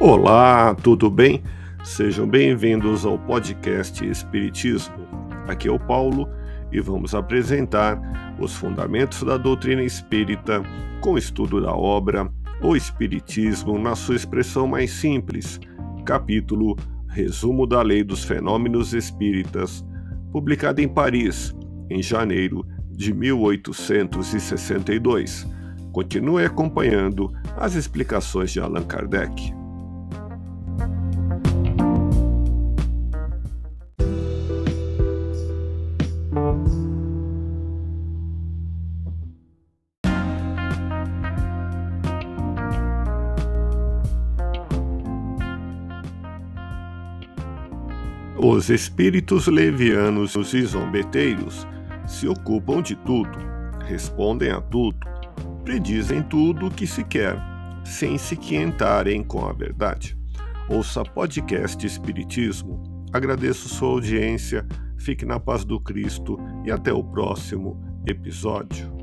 Olá, tudo bem? Sejam bem-vindos ao podcast Espiritismo. Aqui é o Paulo e vamos apresentar os fundamentos da doutrina espírita com estudo da obra O Espiritismo na sua expressão mais simples, capítulo Resumo da Lei dos Fenômenos Espíritas, publicado em Paris, em janeiro de 1862. Continue acompanhando as explicações de Allan Kardec. Os espíritos levianos e zombeteiros se ocupam de tudo, respondem a tudo, predizem tudo o que se quer, sem se quientarem com a verdade. Ouça podcast Espiritismo. Agradeço sua audiência, fique na paz do Cristo e até o próximo episódio.